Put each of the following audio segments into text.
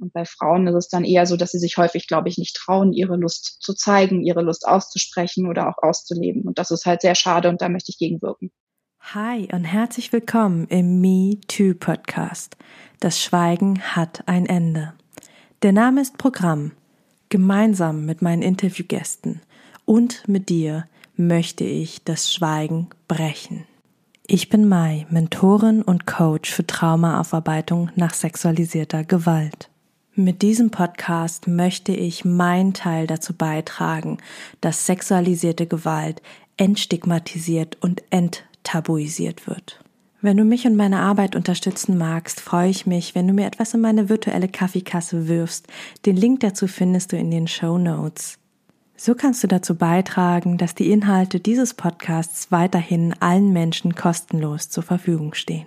Und bei Frauen ist es dann eher so, dass sie sich häufig, glaube ich, nicht trauen, ihre Lust zu zeigen, ihre Lust auszusprechen oder auch auszuleben. Und das ist halt sehr schade und da möchte ich gegenwirken. Hi und herzlich willkommen im Me Too Podcast. Das Schweigen hat ein Ende. Der Name ist Programm. Gemeinsam mit meinen Interviewgästen und mit dir möchte ich das Schweigen brechen. Ich bin Mai, Mentorin und Coach für Traumaaufarbeitung nach sexualisierter Gewalt. Mit diesem Podcast möchte ich meinen Teil dazu beitragen, dass sexualisierte Gewalt entstigmatisiert und enttabuisiert wird. Wenn du mich und meine Arbeit unterstützen magst, freue ich mich, wenn du mir etwas in meine virtuelle Kaffeekasse wirfst. Den Link dazu findest du in den Show Notes. So kannst du dazu beitragen, dass die Inhalte dieses Podcasts weiterhin allen Menschen kostenlos zur Verfügung stehen.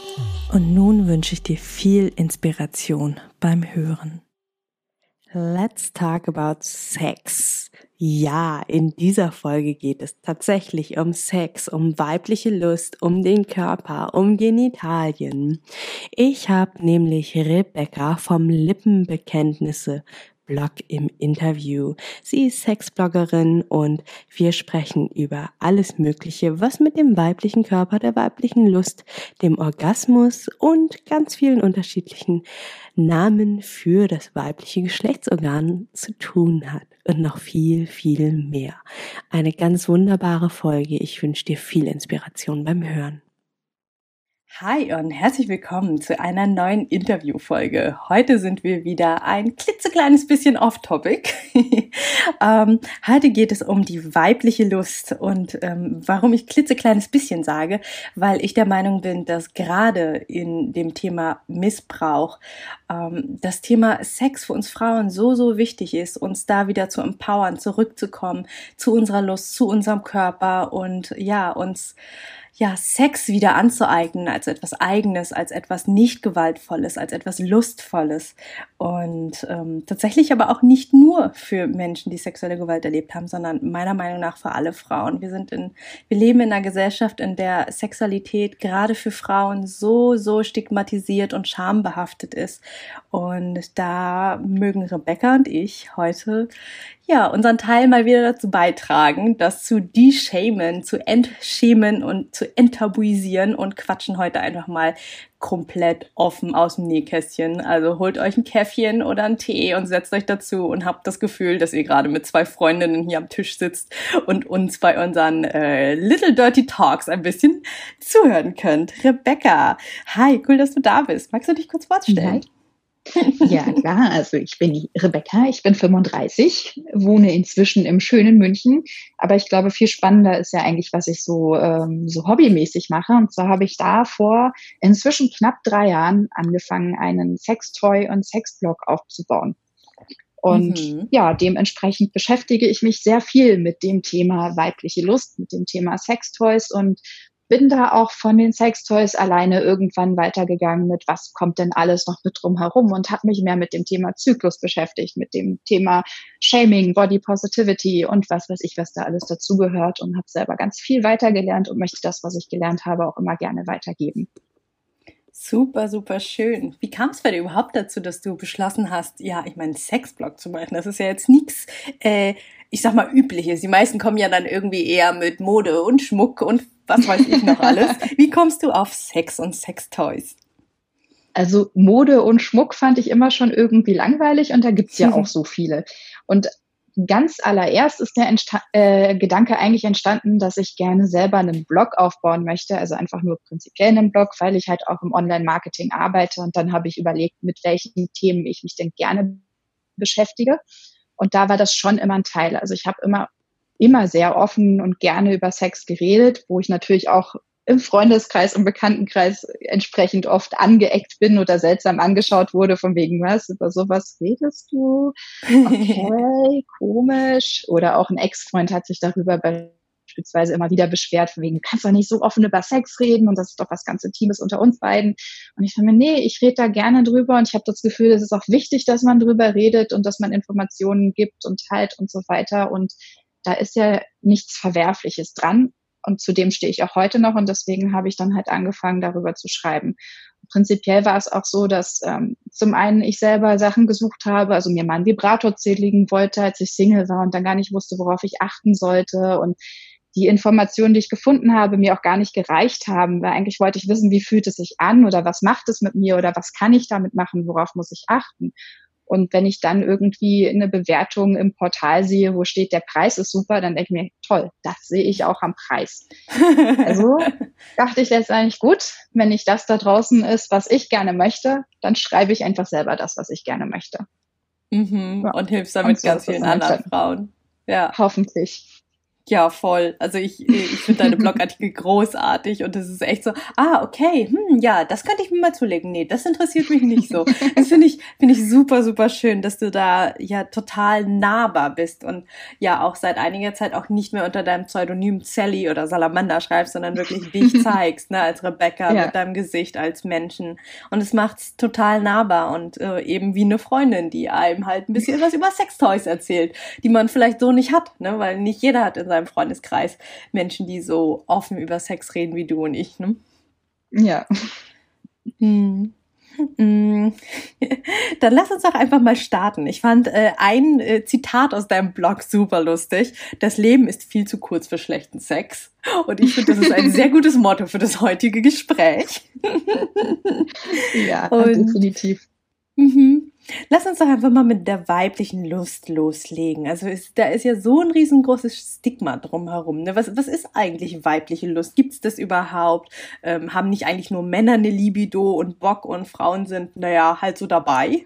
Und nun wünsche ich dir viel Inspiration beim Hören. Let's talk about sex. Ja, in dieser Folge geht es tatsächlich um Sex, um weibliche Lust, um den Körper, um Genitalien. Ich habe nämlich Rebecca vom Lippenbekenntnisse Blog im Interview. Sie ist Sexbloggerin und wir sprechen über alles Mögliche, was mit dem weiblichen Körper, der weiblichen Lust, dem Orgasmus und ganz vielen unterschiedlichen Namen für das weibliche Geschlechtsorgan zu tun hat und noch viel, viel mehr. Eine ganz wunderbare Folge. Ich wünsche dir viel Inspiration beim Hören. Hi und herzlich willkommen zu einer neuen Interviewfolge. Heute sind wir wieder ein klitzekleines bisschen off-topic. ähm, heute geht es um die weibliche Lust und ähm, warum ich klitzekleines bisschen sage, weil ich der Meinung bin, dass gerade in dem Thema Missbrauch ähm, das Thema Sex für uns Frauen so, so wichtig ist, uns da wieder zu empowern, zurückzukommen zu unserer Lust, zu unserem Körper und ja, uns ja, Sex wieder anzueignen als etwas Eigenes, als etwas nicht gewaltvolles, als etwas Lustvolles. Und ähm, tatsächlich aber auch nicht nur für Menschen, die sexuelle Gewalt erlebt haben, sondern meiner Meinung nach für alle Frauen. Wir sind in, wir leben in einer Gesellschaft, in der Sexualität gerade für Frauen so, so stigmatisiert und schambehaftet ist. Und da mögen Rebecca und ich heute ja, unseren Teil mal wieder dazu beitragen, das zu de-shamen, zu entschämen und zu enttabuisieren und quatschen heute einfach mal komplett offen aus dem Nähkästchen. Also holt euch ein Käffchen oder einen Tee und setzt euch dazu und habt das Gefühl, dass ihr gerade mit zwei Freundinnen hier am Tisch sitzt und uns bei unseren äh, Little Dirty Talks ein bisschen zuhören könnt. Rebecca, hi, cool, dass du da bist. Magst du dich kurz vorstellen? Hi. Ja, klar. Also ich bin Rebecca, ich bin 35, wohne inzwischen im schönen München. Aber ich glaube, viel spannender ist ja eigentlich, was ich so, ähm, so hobbymäßig mache. Und zwar habe ich da vor inzwischen knapp drei Jahren angefangen, einen Sextoy- und Sexblog aufzubauen. Und mhm. ja, dementsprechend beschäftige ich mich sehr viel mit dem Thema weibliche Lust, mit dem Thema Sextoys und bin da auch von den Sextoys alleine irgendwann weitergegangen mit, was kommt denn alles noch mit drum herum und habe mich mehr mit dem Thema Zyklus beschäftigt, mit dem Thema Shaming, Body Positivity und was weiß ich, was da alles dazugehört und habe selber ganz viel weitergelernt und möchte das, was ich gelernt habe, auch immer gerne weitergeben. Super, super schön. Wie kam es bei dir überhaupt dazu, dass du beschlossen hast, ja, ich meine, Sexblog zu machen? Das ist ja jetzt nichts, äh, ich sag mal, übliches. Die meisten kommen ja dann irgendwie eher mit Mode und Schmuck und was weiß ich noch alles. Wie kommst du auf Sex und Sextoys? Also Mode und Schmuck fand ich immer schon irgendwie langweilig und da gibt's ja auch so viele. Und ganz allererst ist der Entsta äh, Gedanke eigentlich entstanden, dass ich gerne selber einen Blog aufbauen möchte, also einfach nur prinzipiell einen Blog, weil ich halt auch im Online-Marketing arbeite und dann habe ich überlegt, mit welchen Themen ich mich denn gerne beschäftige. Und da war das schon immer ein Teil. Also ich habe immer immer sehr offen und gerne über Sex geredet, wo ich natürlich auch im Freundeskreis und Bekanntenkreis entsprechend oft angeeckt bin oder seltsam angeschaut wurde, von wegen was, über sowas redest du? Okay, komisch. Oder auch ein Ex-Freund hat sich darüber beispielsweise immer wieder beschwert, von wegen, du kannst doch nicht so offen über Sex reden und das ist doch was ganz Intimes unter uns beiden. Und ich finde, nee, ich rede da gerne drüber und ich habe das Gefühl, es ist auch wichtig, dass man drüber redet und dass man Informationen gibt und teilt und so weiter. Und da ist ja nichts Verwerfliches dran. Und zu dem stehe ich auch heute noch und deswegen habe ich dann halt angefangen, darüber zu schreiben. Prinzipiell war es auch so, dass ähm, zum einen ich selber Sachen gesucht habe, also mir mal einen Vibrator zähligen wollte, als ich Single war und dann gar nicht wusste, worauf ich achten sollte und die Informationen, die ich gefunden habe, mir auch gar nicht gereicht haben, weil eigentlich wollte ich wissen, wie fühlt es sich an oder was macht es mit mir oder was kann ich damit machen, worauf muss ich achten. Und wenn ich dann irgendwie eine Bewertung im Portal sehe, wo steht, der Preis ist super, dann denke ich mir, toll, das sehe ich auch am Preis. Also dachte ich letztendlich, gut, wenn nicht das da draußen ist, was ich gerne möchte, dann schreibe ich einfach selber das, was ich gerne möchte. Mhm. Ja. Und hilfst damit so ganz vielen anderen Frauen. Ja. Hoffentlich. Ja, voll. Also ich, ich finde deine Blogartikel großartig und es ist echt so, ah, okay, hm, ja, das könnte ich mir mal zulegen. Nee, das interessiert mich nicht so. Das finde ich, finde ich super, super schön, dass du da ja total nahbar bist und ja auch seit einiger Zeit auch nicht mehr unter deinem Pseudonym Sally oder Salamander schreibst, sondern wirklich dich zeigst, ne, als Rebecca ja. mit deinem Gesicht als Menschen. Und es macht's total nahbar und äh, eben wie eine Freundin, die einem halt ein bisschen was über Sextoys erzählt, die man vielleicht so nicht hat, ne, weil nicht jeder hat in seinem deinem Freundeskreis Menschen, die so offen über Sex reden wie du und ich, ne? Ja. Hm. hm. Dann lass uns doch einfach mal starten. Ich fand äh, ein äh, Zitat aus deinem Blog super lustig. Das Leben ist viel zu kurz für schlechten Sex. Und ich finde, das ist ein sehr gutes Motto für das heutige Gespräch. ja, Und, definitiv. Mhm. Lass uns doch einfach mal mit der weiblichen Lust loslegen. Also ist, da ist ja so ein riesengroßes Stigma drumherum. Ne? Was, was ist eigentlich weibliche Lust? Gibt es das überhaupt? Ähm, haben nicht eigentlich nur Männer eine Libido und Bock und Frauen sind, naja, halt so dabei?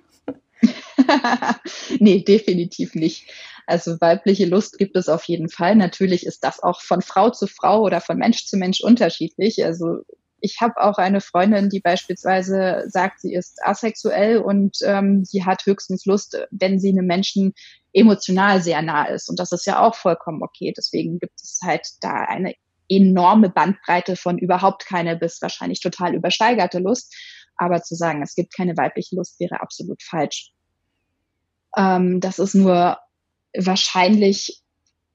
nee, definitiv nicht. Also weibliche Lust gibt es auf jeden Fall. Natürlich ist das auch von Frau zu Frau oder von Mensch zu Mensch unterschiedlich. Also ich habe auch eine Freundin, die beispielsweise sagt, sie ist asexuell und ähm, sie hat höchstens Lust, wenn sie einem Menschen emotional sehr nah ist. Und das ist ja auch vollkommen okay. Deswegen gibt es halt da eine enorme Bandbreite von überhaupt keine bis wahrscheinlich total übersteigerte Lust. Aber zu sagen, es gibt keine weibliche Lust, wäre absolut falsch. Ähm, das ist nur wahrscheinlich,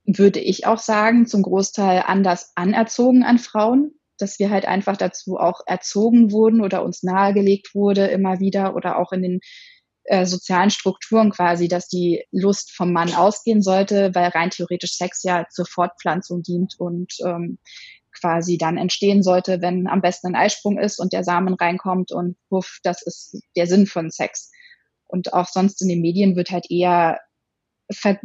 würde ich auch sagen, zum Großteil anders anerzogen an Frauen dass wir halt einfach dazu auch erzogen wurden oder uns nahegelegt wurde immer wieder oder auch in den äh, sozialen Strukturen quasi, dass die Lust vom Mann ausgehen sollte, weil rein theoretisch Sex ja zur Fortpflanzung dient und ähm, quasi dann entstehen sollte, wenn am besten ein Eisprung ist und der Samen reinkommt und puff, das ist der Sinn von Sex. Und auch sonst in den Medien wird halt eher ver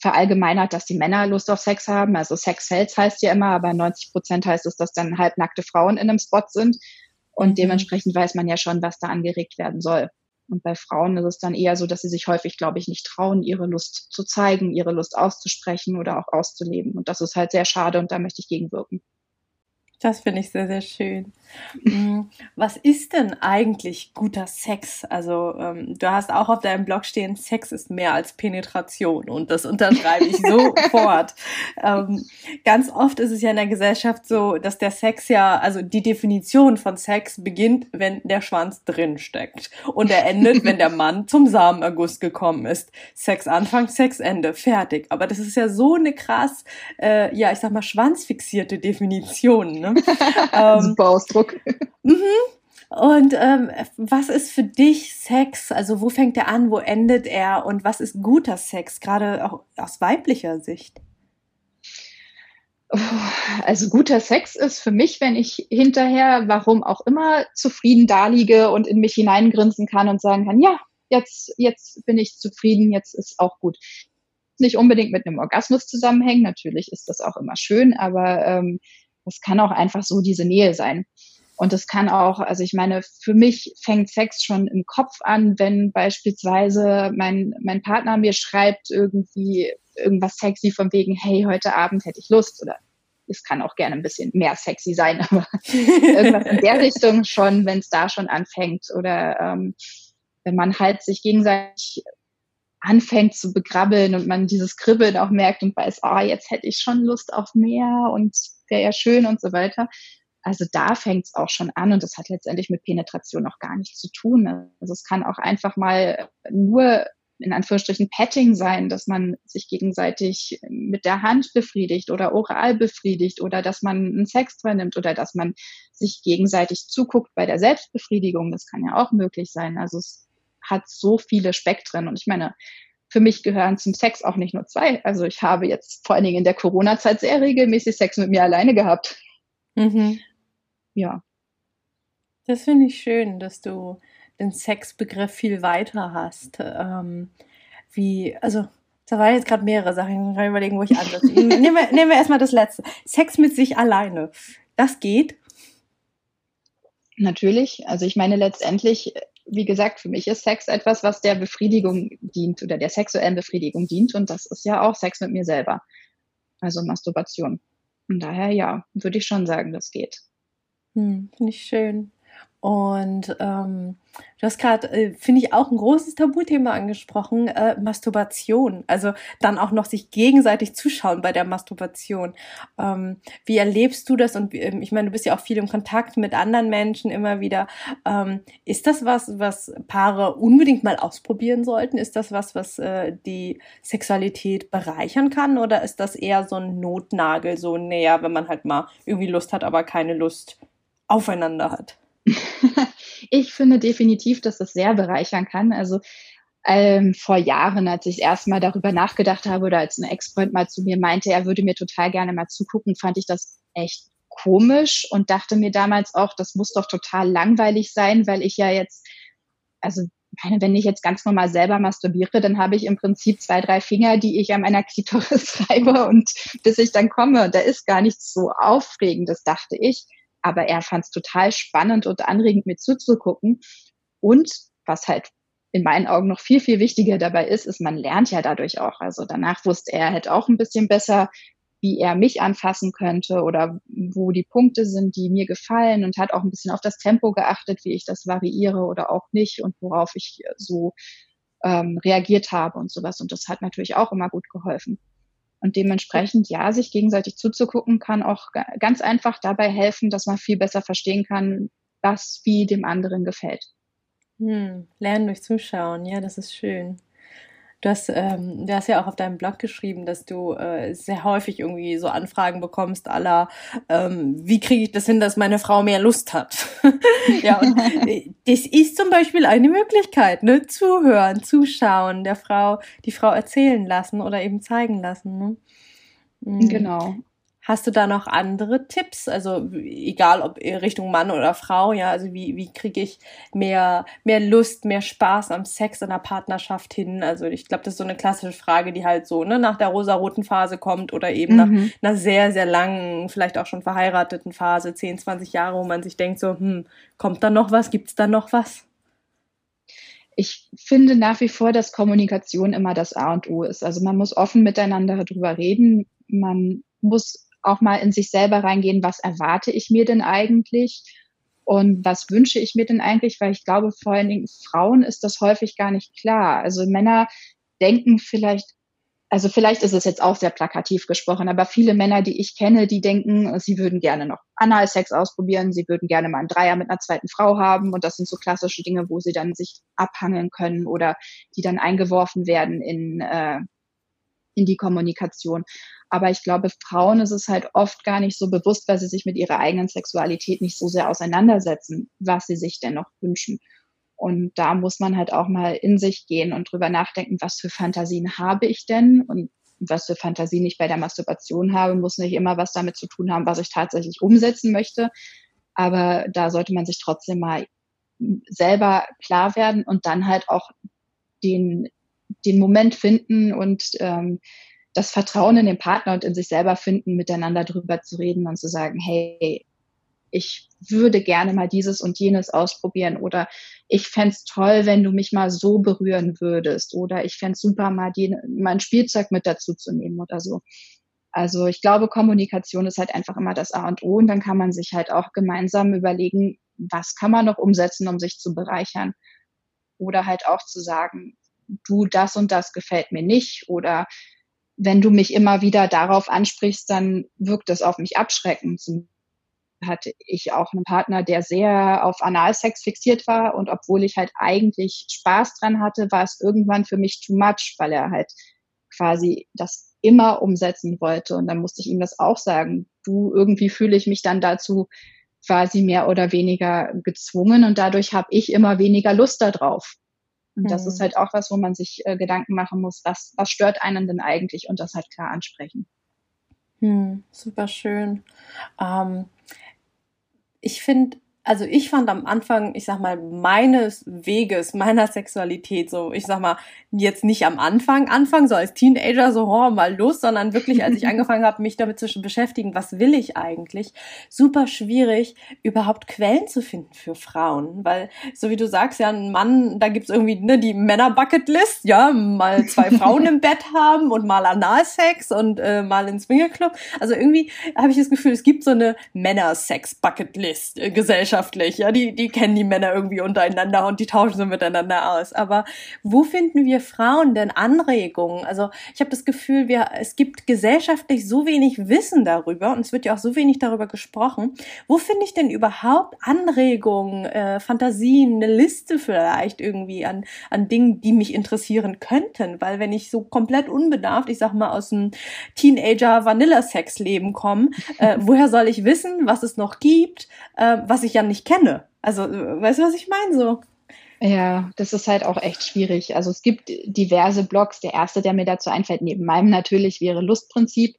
verallgemeinert, dass die Männer Lust auf Sex haben. Also Sex sells heißt ja immer, aber 90 Prozent heißt es, dass dann halbnackte Frauen in einem Spot sind. Und mhm. dementsprechend weiß man ja schon, was da angeregt werden soll. Und bei Frauen ist es dann eher so, dass sie sich häufig, glaube ich, nicht trauen, ihre Lust zu zeigen, ihre Lust auszusprechen oder auch auszuleben. Und das ist halt sehr schade und da möchte ich gegenwirken. Das finde ich sehr, sehr schön. Mm, was ist denn eigentlich guter Sex? Also ähm, du hast auch auf deinem Blog stehen, Sex ist mehr als Penetration und das unterschreibe ich sofort. Ähm, ganz oft ist es ja in der Gesellschaft so, dass der Sex ja, also die Definition von Sex beginnt, wenn der Schwanz drin steckt und er endet, wenn der Mann zum Samenerguss gekommen ist. Sex Anfang, Sex Ende, fertig. Aber das ist ja so eine krass, äh, ja ich sag mal schwanzfixierte Definition. Ne? ähm, Super Ausdruck. Mhm. Und ähm, was ist für dich Sex? Also wo fängt er an, wo endet er und was ist guter Sex, gerade auch aus weiblicher Sicht? Also guter Sex ist für mich, wenn ich hinterher, warum auch immer, zufrieden daliege und in mich hineingrinsen kann und sagen kann, ja, jetzt, jetzt bin ich zufrieden, jetzt ist auch gut. Nicht unbedingt mit einem Orgasmus zusammenhängen, natürlich ist das auch immer schön, aber ähm, das kann auch einfach so diese Nähe sein. Und das kann auch, also ich meine, für mich fängt Sex schon im Kopf an, wenn beispielsweise mein, mein Partner mir schreibt irgendwie irgendwas sexy von wegen, hey, heute Abend hätte ich Lust oder es kann auch gerne ein bisschen mehr sexy sein, aber irgendwas in der Richtung schon, wenn es da schon anfängt oder ähm, wenn man halt sich gegenseitig anfängt zu begrabbeln und man dieses Kribbeln auch merkt und weiß, oh, jetzt hätte ich schon Lust auf mehr und wäre ja schön und so weiter. Also da fängt es auch schon an und das hat letztendlich mit Penetration noch gar nichts zu tun. Also es kann auch einfach mal nur in Anführungsstrichen Petting sein, dass man sich gegenseitig mit der Hand befriedigt oder oral befriedigt oder dass man einen Sex nimmt oder dass man sich gegenseitig zuguckt bei der Selbstbefriedigung. Das kann ja auch möglich sein. Also es hat so viele Spektren und ich meine, für mich gehören zum Sex auch nicht nur zwei. Also ich habe jetzt vor allen Dingen in der Corona-Zeit sehr regelmäßig Sex mit mir alleine gehabt. Mhm. Ja. Das finde ich schön, dass du den Sexbegriff viel weiter hast. Ähm, wie, also, da waren jetzt gerade mehrere Sachen. Ich kann überlegen, wo ich ansetze. nehmen, wir, nehmen wir erstmal das letzte. Sex mit sich alleine. Das geht? Natürlich. Also ich meine, letztendlich, wie gesagt, für mich ist Sex etwas, was der Befriedigung dient oder der sexuellen Befriedigung dient. Und das ist ja auch Sex mit mir selber. Also Masturbation. Von daher, ja, würde ich schon sagen, das geht. Hm, Finde ich schön. Und ähm, du hast gerade, äh, finde ich, auch ein großes Tabuthema angesprochen, äh, Masturbation. Also dann auch noch sich gegenseitig zuschauen bei der Masturbation. Ähm, wie erlebst du das? Und ähm, ich meine, du bist ja auch viel im Kontakt mit anderen Menschen immer wieder. Ähm, ist das was, was Paare unbedingt mal ausprobieren sollten? Ist das was, was äh, die Sexualität bereichern kann? Oder ist das eher so ein Notnagel, so näher, wenn man halt mal irgendwie Lust hat, aber keine Lust aufeinander hat? ich finde definitiv, dass das sehr bereichern kann. Also ähm, vor Jahren, als ich erstmal darüber nachgedacht habe oder als ein Ex-Freund mal zu mir meinte, er würde mir total gerne mal zugucken, fand ich das echt komisch und dachte mir damals auch, das muss doch total langweilig sein, weil ich ja jetzt, also meine, wenn ich jetzt ganz normal selber masturbiere, dann habe ich im Prinzip zwei, drei Finger, die ich an meiner Klitoris reibe und bis ich dann komme, da ist gar nichts so aufregendes, dachte ich aber er fand es total spannend und anregend, mir zuzugucken. Und was halt in meinen Augen noch viel, viel wichtiger dabei ist, ist, man lernt ja dadurch auch. Also danach wusste er halt auch ein bisschen besser, wie er mich anfassen könnte oder wo die Punkte sind, die mir gefallen und hat auch ein bisschen auf das Tempo geachtet, wie ich das variiere oder auch nicht und worauf ich so ähm, reagiert habe und sowas. Und das hat natürlich auch immer gut geholfen. Und dementsprechend, ja, sich gegenseitig zuzugucken, kann auch ganz einfach dabei helfen, dass man viel besser verstehen kann, was wie dem anderen gefällt. Hm, lernen durch Zuschauen, ja, das ist schön. Du hast, ähm, du hast ja auch auf deinem Blog geschrieben, dass du äh, sehr häufig irgendwie so Anfragen bekommst, aller, ähm, wie kriege ich das hin, dass meine Frau mehr Lust hat? ja, und äh, das ist zum Beispiel eine Möglichkeit, ne? Zuhören, zuschauen, der Frau, die Frau erzählen lassen oder eben zeigen lassen. Ne? Mhm. Genau. Hast du da noch andere Tipps? Also egal ob Richtung Mann oder Frau, ja, also wie, wie kriege ich mehr, mehr Lust, mehr Spaß am Sex in der Partnerschaft hin? Also ich glaube, das ist so eine klassische Frage, die halt so ne, nach der rosaroten Phase kommt oder eben mhm. nach einer sehr, sehr langen, vielleicht auch schon verheirateten Phase, 10, 20 Jahre, wo man sich denkt so, hm, kommt da noch was? Gibt's da noch was? ich finde nach wie vor, dass Kommunikation immer das A und O ist. Also man muss offen miteinander darüber reden. Man muss auch mal in sich selber reingehen, was erwarte ich mir denn eigentlich und was wünsche ich mir denn eigentlich, weil ich glaube, vor allen Dingen Frauen ist das häufig gar nicht klar. Also Männer denken vielleicht, also vielleicht ist es jetzt auch sehr plakativ gesprochen, aber viele Männer, die ich kenne, die denken, sie würden gerne noch Analsex ausprobieren, sie würden gerne mal einen Dreier mit einer zweiten Frau haben und das sind so klassische Dinge, wo sie dann sich abhangeln können oder die dann eingeworfen werden in, äh, in die Kommunikation. Aber ich glaube, Frauen ist es halt oft gar nicht so bewusst, weil sie sich mit ihrer eigenen Sexualität nicht so sehr auseinandersetzen, was sie sich denn noch wünschen. Und da muss man halt auch mal in sich gehen und drüber nachdenken, was für Fantasien habe ich denn und was für Fantasien ich bei der Masturbation habe, muss nicht immer was damit zu tun haben, was ich tatsächlich umsetzen möchte. Aber da sollte man sich trotzdem mal selber klar werden und dann halt auch den, den Moment finden und ähm, das Vertrauen in den Partner und in sich selber finden, miteinander drüber zu reden und zu sagen, hey, ich würde gerne mal dieses und jenes ausprobieren oder ich fände toll, wenn du mich mal so berühren würdest oder ich fände super, mal, die, mal ein Spielzeug mit dazu zu nehmen oder so. Also ich glaube, Kommunikation ist halt einfach immer das A und O und dann kann man sich halt auch gemeinsam überlegen, was kann man noch umsetzen, um sich zu bereichern. Oder halt auch zu sagen, du, das und das gefällt mir nicht oder wenn du mich immer wieder darauf ansprichst, dann wirkt das auf mich abschreckend. Zum hatte ich auch einen Partner, der sehr auf Analsex fixiert war und obwohl ich halt eigentlich Spaß dran hatte, war es irgendwann für mich too much, weil er halt quasi das immer umsetzen wollte und dann musste ich ihm das auch sagen. Du, irgendwie fühle ich mich dann dazu quasi mehr oder weniger gezwungen und dadurch habe ich immer weniger Lust darauf. Und das ist mhm. halt auch was, wo man sich äh, Gedanken machen muss, was, was stört einen denn eigentlich und das halt klar ansprechen. Hm, super schön. Ähm, ich finde, also ich fand am Anfang, ich sag mal, meines Weges, meiner Sexualität, so, ich sag mal, jetzt nicht am Anfang, Anfang, so als Teenager, so, oh, mal los, sondern wirklich, als ich angefangen habe, mich damit zu beschäftigen, was will ich eigentlich, super schwierig, überhaupt Quellen zu finden für Frauen, weil, so wie du sagst, ja, ein Mann, da gibt's irgendwie, ne, die Männer-Bucket-List, ja, mal zwei Frauen im Bett haben und mal Analsex und äh, mal ins Swingerclub, also irgendwie habe ich das Gefühl, es gibt so eine Männer-Sex-Bucket-List-Gesellschaft, äh, gesellschaftlich. Ja, die, die kennen die Männer irgendwie untereinander und die tauschen so miteinander aus. Aber wo finden wir Frauen denn Anregungen? Also ich habe das Gefühl, wir, es gibt gesellschaftlich so wenig Wissen darüber und es wird ja auch so wenig darüber gesprochen. Wo finde ich denn überhaupt Anregungen, äh, Fantasien, eine Liste vielleicht irgendwie an, an Dingen, die mich interessieren könnten? Weil wenn ich so komplett unbedarft, ich sag mal, aus dem Teenager-Vanilla-Sex-Leben komme, äh, woher soll ich wissen, was es noch gibt, äh, was ich ja nicht kenne. Also, weißt du, was ich meine? So. Ja, das ist halt auch echt schwierig. Also es gibt diverse Blogs. Der erste, der mir dazu einfällt, neben meinem natürlich, wäre Lustprinzip,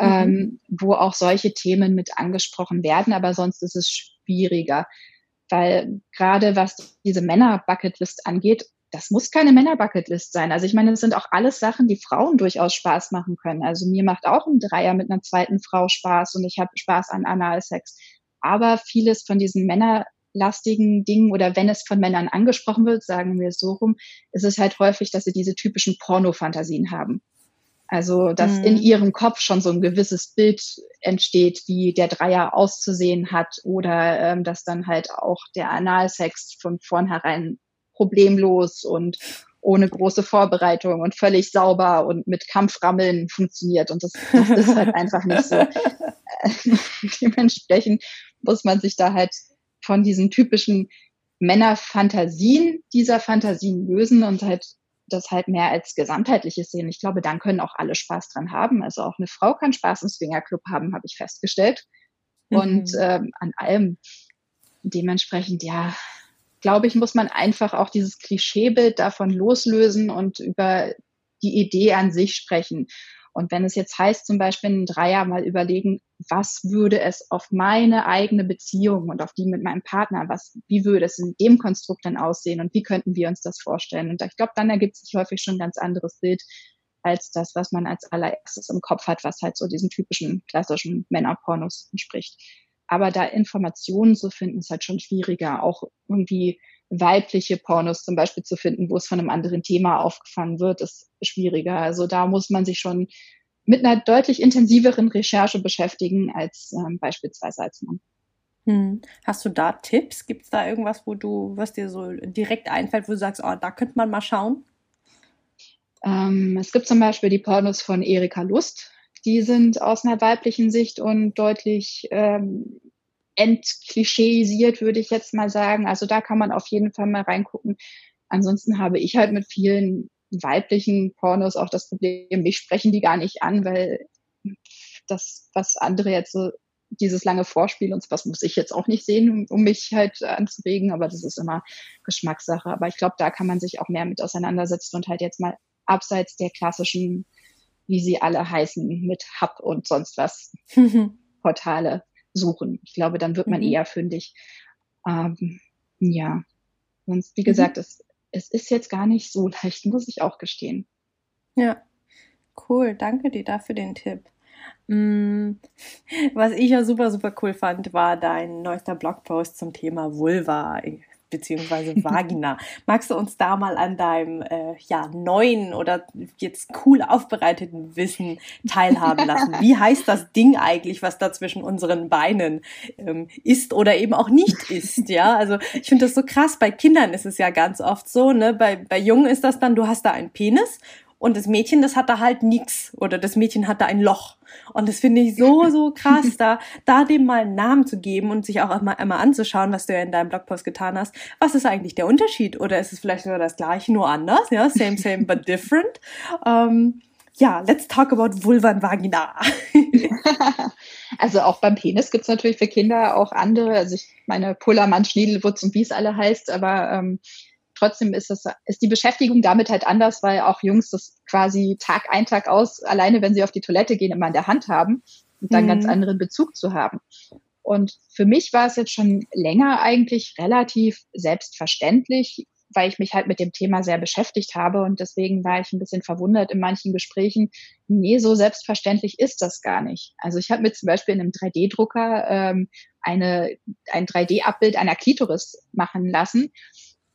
mhm. ähm, wo auch solche Themen mit angesprochen werden. Aber sonst ist es schwieriger, weil gerade was diese Männer-Bucketlist angeht, das muss keine Männer-Bucketlist sein. Also ich meine, das sind auch alles Sachen, die Frauen durchaus Spaß machen können. Also mir macht auch ein Dreier mit einer zweiten Frau Spaß und ich habe Spaß an Analsex. Aber vieles von diesen männerlastigen Dingen oder wenn es von Männern angesprochen wird, sagen wir es so rum, ist es halt häufig, dass sie diese typischen Porno-Fantasien haben. Also, dass mhm. in ihrem Kopf schon so ein gewisses Bild entsteht, wie der Dreier auszusehen hat oder ähm, dass dann halt auch der Analsex von vornherein problemlos und ohne große Vorbereitung und völlig sauber und mit Kampframmeln funktioniert. Und das, das ist halt einfach nicht so. Dementsprechend muss man sich da halt von diesen typischen Männerfantasien dieser Fantasien lösen und halt das halt mehr als gesamtheitliches sehen. Ich glaube, dann können auch alle Spaß dran haben. Also auch eine Frau kann Spaß im Swingerclub haben, habe ich festgestellt. Mhm. Und ähm, an allem dementsprechend, ja, glaube ich, muss man einfach auch dieses Klischeebild davon loslösen und über die Idee an sich sprechen. Und wenn es jetzt heißt, zum Beispiel in drei Jahren mal überlegen, was würde es auf meine eigene Beziehung und auf die mit meinem Partner, was, wie würde es in dem Konstrukt dann aussehen und wie könnten wir uns das vorstellen? Und ich glaube, dann ergibt sich häufig schon ein ganz anderes Bild als das, was man als allererstes im Kopf hat, was halt so diesen typischen klassischen Männerpornos entspricht. Aber da Informationen zu finden, ist halt schon schwieriger. Auch irgendwie weibliche Pornos zum Beispiel zu finden, wo es von einem anderen Thema aufgefangen wird, ist schwieriger. Also da muss man sich schon mit einer deutlich intensiveren Recherche beschäftigen als ähm, beispielsweise als Mann. Hm. Hast du da Tipps? Gibt es da irgendwas, wo du, was dir so direkt einfällt, wo du sagst, oh, da könnte man mal schauen? Ähm, es gibt zum Beispiel die Pornos von Erika Lust. Die sind aus einer weiblichen Sicht und deutlich ähm, entklischeisiert, würde ich jetzt mal sagen. Also da kann man auf jeden Fall mal reingucken. Ansonsten habe ich halt mit vielen weiblichen Pornos auch das Problem, mich sprechen die gar nicht an, weil das, was andere jetzt so dieses lange Vorspiel und was muss ich jetzt auch nicht sehen, um mich halt anzuregen, aber das ist immer Geschmackssache. Aber ich glaube, da kann man sich auch mehr mit auseinandersetzen und halt jetzt mal abseits der klassischen, wie sie alle heißen, mit Hub und sonst was Portale suchen. Ich glaube, dann wird man mhm. eher fündig. Ähm, ja, sonst, wie mhm. gesagt, es, es ist jetzt gar nicht so leicht, muss ich auch gestehen. Ja, cool. Danke dir dafür den Tipp. Mm, was ich ja super, super cool fand, war dein neuester Blogpost zum Thema Vulva. Beziehungsweise Vagina. Magst du uns da mal an deinem äh, ja, neuen oder jetzt cool aufbereiteten Wissen teilhaben lassen? Wie heißt das Ding eigentlich, was da zwischen unseren Beinen ähm, ist oder eben auch nicht ist? Ja, also ich finde das so krass. Bei Kindern ist es ja ganz oft so, ne? Bei, bei Jungen ist das dann, du hast da einen Penis und das Mädchen, das hat da halt nix oder das Mädchen hat da ein Loch. Und das finde ich so, so krass, da, da dem mal einen Namen zu geben und sich auch einmal, einmal anzuschauen, was du ja in deinem Blogpost getan hast. Was ist eigentlich der Unterschied? Oder ist es vielleicht sogar das gleiche, nur anders? Ja, same, same, but different. Ähm, ja, let's talk about Vulva und Vagina. also auch beim Penis gibt's natürlich für Kinder auch andere. Also ich meine, Pullermann, Schniedelwurz und wie es alle heißt, aber ähm, trotzdem ist es, ist die Beschäftigung damit halt anders, weil auch Jungs das quasi Tag ein, Tag aus, alleine wenn sie auf die Toilette gehen, immer in der Hand haben und dann mhm. ganz anderen Bezug zu haben. Und für mich war es jetzt schon länger eigentlich relativ selbstverständlich, weil ich mich halt mit dem Thema sehr beschäftigt habe und deswegen war ich ein bisschen verwundert in manchen Gesprächen. Nee, so selbstverständlich ist das gar nicht. Also ich habe mir zum Beispiel in einem 3D-Drucker ähm, eine, ein 3D-Abbild einer Klitoris machen lassen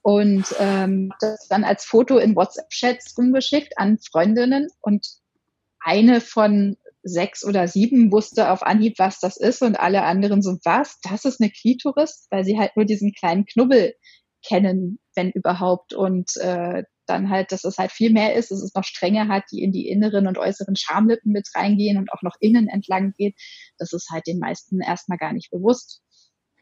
und ähm, das dann als Foto in WhatsApp-Chats rumgeschickt an Freundinnen und eine von sechs oder sieben wusste auf Anhieb, was das ist und alle anderen so, was? Das ist eine Klitoris? Weil sie halt nur diesen kleinen Knubbel kennen, wenn überhaupt. Und äh, dann halt, dass es halt viel mehr ist, dass es noch Stränge hat, die in die inneren und äußeren Schamlippen mit reingehen und auch noch innen entlang geht. Das ist halt den meisten erstmal gar nicht bewusst.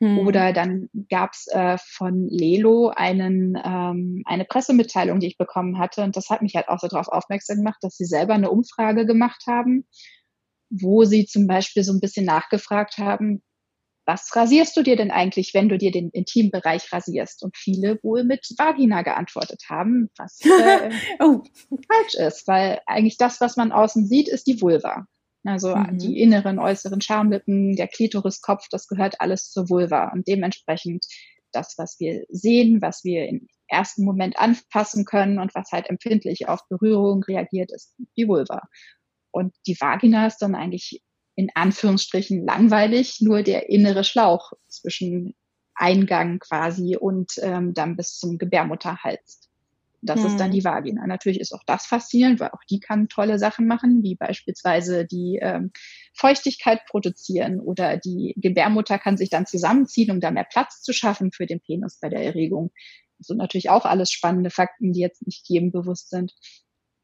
Hm. Oder dann gab's äh, von Lelo einen, ähm, eine Pressemitteilung, die ich bekommen hatte. Und das hat mich halt auch so darauf aufmerksam gemacht, dass sie selber eine Umfrage gemacht haben, wo sie zum Beispiel so ein bisschen nachgefragt haben, was rasierst du dir denn eigentlich, wenn du dir den Intimbereich rasierst? Und viele wohl mit Vagina geantwortet haben, was äh, oh. falsch ist, weil eigentlich das, was man außen sieht, ist die Vulva. Also mhm. die inneren, äußeren Schamlippen, der Klitoriskopf, das gehört alles zur Vulva. Und dementsprechend das, was wir sehen, was wir im ersten Moment anfassen können und was halt empfindlich auf Berührung reagiert, ist die Vulva. Und die Vagina ist dann eigentlich in Anführungsstrichen langweilig, nur der innere Schlauch zwischen Eingang quasi und ähm, dann bis zum Gebärmutterhals. Das hm. ist dann hm. die Vagina. Natürlich ist auch das faszinierend, weil auch die kann tolle Sachen machen, wie beispielsweise die ähm, Feuchtigkeit produzieren oder die Gebärmutter kann sich dann zusammenziehen, um da mehr Platz zu schaffen für den Penis bei der Erregung. Das sind natürlich auch alles spannende Fakten, die jetzt nicht jedem bewusst sind.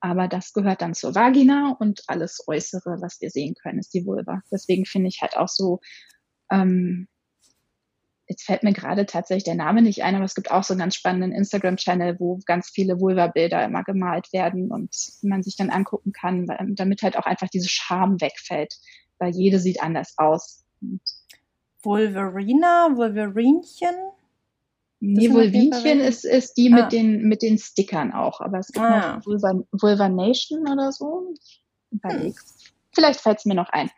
Aber das gehört dann zur Vagina und alles Äußere, was wir sehen können, ist die Vulva. Deswegen finde ich halt auch so ähm, jetzt fällt mir gerade tatsächlich der Name nicht ein, aber es gibt auch so einen ganz spannenden Instagram-Channel, wo ganz viele Vulva-Bilder immer gemalt werden und man sich dann angucken kann, damit halt auch einfach diese Scham wegfällt, weil jede sieht anders aus. Und Wolverina, Wolverinchen? Nee, Vulvinchen ist, ist die ah. mit den, mit den Stickern auch, aber es gibt ah. noch Vulva, Vulvanation oder so. Hm. Vielleicht fällt es mir noch ein.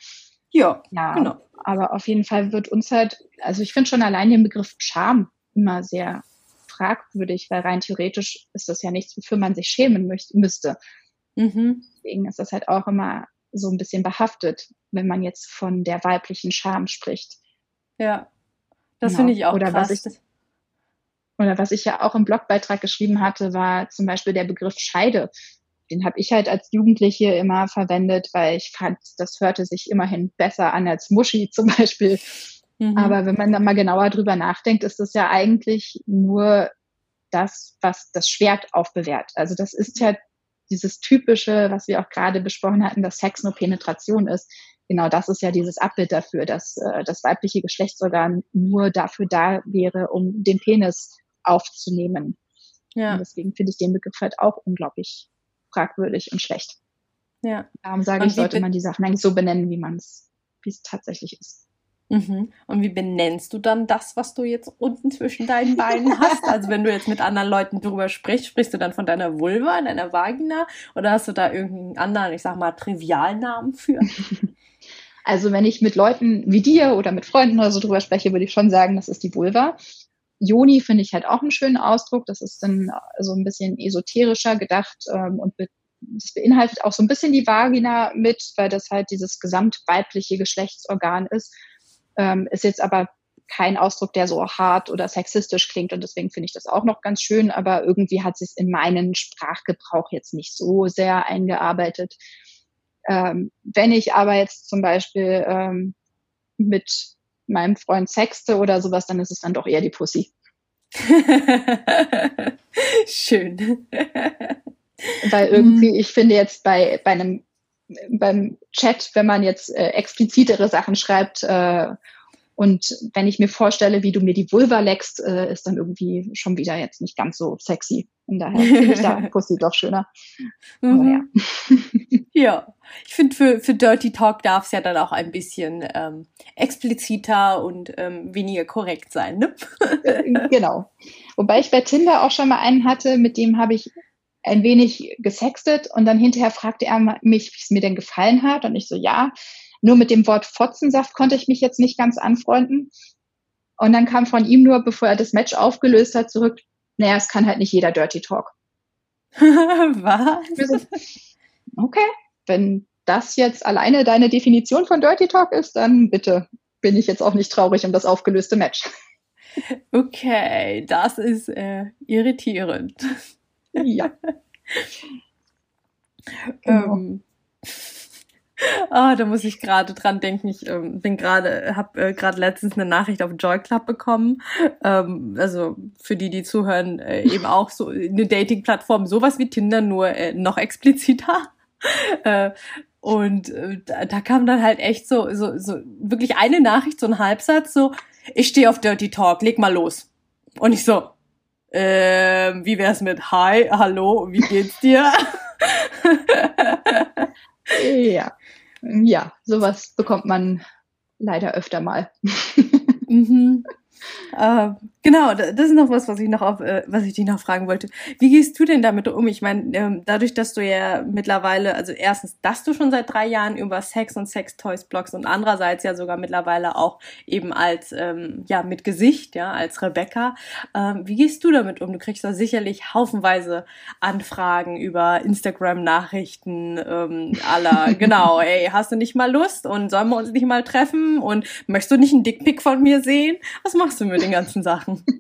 Ja, ja, genau. Aber auf jeden Fall wird uns halt, also ich finde schon allein den Begriff Scham immer sehr fragwürdig, weil rein theoretisch ist das ja nichts, wofür man sich schämen möchte, müsste. Mhm. Deswegen ist das halt auch immer so ein bisschen behaftet, wenn man jetzt von der weiblichen Scham spricht. Ja, das genau. finde ich auch oder krass. Was ich, oder was ich ja auch im Blogbeitrag geschrieben hatte, war zum Beispiel der Begriff Scheide den habe ich halt als Jugendliche immer verwendet, weil ich fand, das hörte sich immerhin besser an als Muschi zum Beispiel. Mhm. Aber wenn man dann mal genauer drüber nachdenkt, ist das ja eigentlich nur das, was das Schwert aufbewehrt. Also das ist ja dieses typische, was wir auch gerade besprochen hatten, dass Sex nur Penetration ist. Genau das ist ja dieses Abbild dafür, dass äh, das weibliche Geschlechtsorgan nur dafür da wäre, um den Penis aufzunehmen. Ja. Und deswegen finde ich den Begriff halt auch unglaublich fragwürdig und schlecht. Ja. Darum sage und ich, sollte man die Sachen eigentlich so benennen, wie man es, wie es tatsächlich ist. Mhm. Und wie benennst du dann das, was du jetzt unten zwischen deinen Beinen hast? Also wenn du jetzt mit anderen Leuten drüber sprichst, sprichst du dann von deiner Vulva, deiner Vagina oder hast du da irgendeinen anderen, ich sag mal, Trivialnamen für? Also wenn ich mit Leuten wie dir oder mit Freunden oder so drüber spreche, würde ich schon sagen, das ist die Vulva. Joni finde ich halt auch einen schönen Ausdruck. Das ist dann so ein bisschen esoterischer gedacht ähm, und be das beinhaltet auch so ein bisschen die Vagina mit, weil das halt dieses gesamtweibliche Geschlechtsorgan ist. Ähm, ist jetzt aber kein Ausdruck, der so hart oder sexistisch klingt und deswegen finde ich das auch noch ganz schön, aber irgendwie hat sich in meinen Sprachgebrauch jetzt nicht so sehr eingearbeitet. Ähm, wenn ich aber jetzt zum Beispiel ähm, mit meinem Freund sexte oder sowas, dann ist es dann doch eher die Pussy. Schön. Weil irgendwie, ich finde jetzt bei, bei einem beim Chat, wenn man jetzt äh, explizitere Sachen schreibt äh, und wenn ich mir vorstelle, wie du mir die Vulva leckst, äh, ist dann irgendwie schon wieder jetzt nicht ganz so sexy. Und daher finde ich da Pussy doch schöner. Mhm. Ja. ja. ich finde, für, für Dirty Talk darf es ja dann auch ein bisschen ähm, expliziter und ähm, weniger korrekt sein, ne? Äh, genau. Wobei ich bei Tinder auch schon mal einen hatte, mit dem habe ich ein wenig gesextet und dann hinterher fragte er mich, wie es mir denn gefallen hat. Und ich so, ja, nur mit dem Wort Fotzensaft konnte ich mich jetzt nicht ganz anfreunden. Und dann kam von ihm nur, bevor er das Match aufgelöst hat, zurück, naja, es kann halt nicht jeder Dirty Talk. Was? okay, wenn das jetzt alleine deine Definition von Dirty Talk ist, dann bitte bin ich jetzt auch nicht traurig um das aufgelöste Match. Okay, das ist äh, irritierend. Ja. genau. ähm, Ah, da muss ich gerade dran denken. Ich ähm, bin gerade, habe äh, gerade letztens eine Nachricht auf Joy Club bekommen. Ähm, also für die, die zuhören, äh, eben auch so eine Dating-Plattform, sowas wie Tinder, nur äh, noch expliziter. äh, und äh, da, da kam dann halt echt so, so, so wirklich eine Nachricht, so ein Halbsatz, so, ich stehe auf Dirty Talk, leg mal los. Und ich so, äh, wie wär's mit Hi, hallo, wie geht's dir? ja ja, sowas bekommt man leider öfter mal. mhm. Äh, genau, das ist noch was, was ich noch auf, äh, was ich dich noch fragen wollte. Wie gehst du denn damit um? Ich meine, ähm, dadurch, dass du ja mittlerweile, also erstens, dass du schon seit drei Jahren über Sex und Sex-Toys blogst und andererseits ja sogar mittlerweile auch eben als, ähm, ja, mit Gesicht, ja, als Rebecca. Ähm, wie gehst du damit um? Du kriegst da sicherlich haufenweise Anfragen über Instagram-Nachrichten ähm, aller, genau, ey, hast du nicht mal Lust und sollen wir uns nicht mal treffen und möchtest du nicht einen Dickpick von mir sehen? Was machst du mit den ganzen Sachen?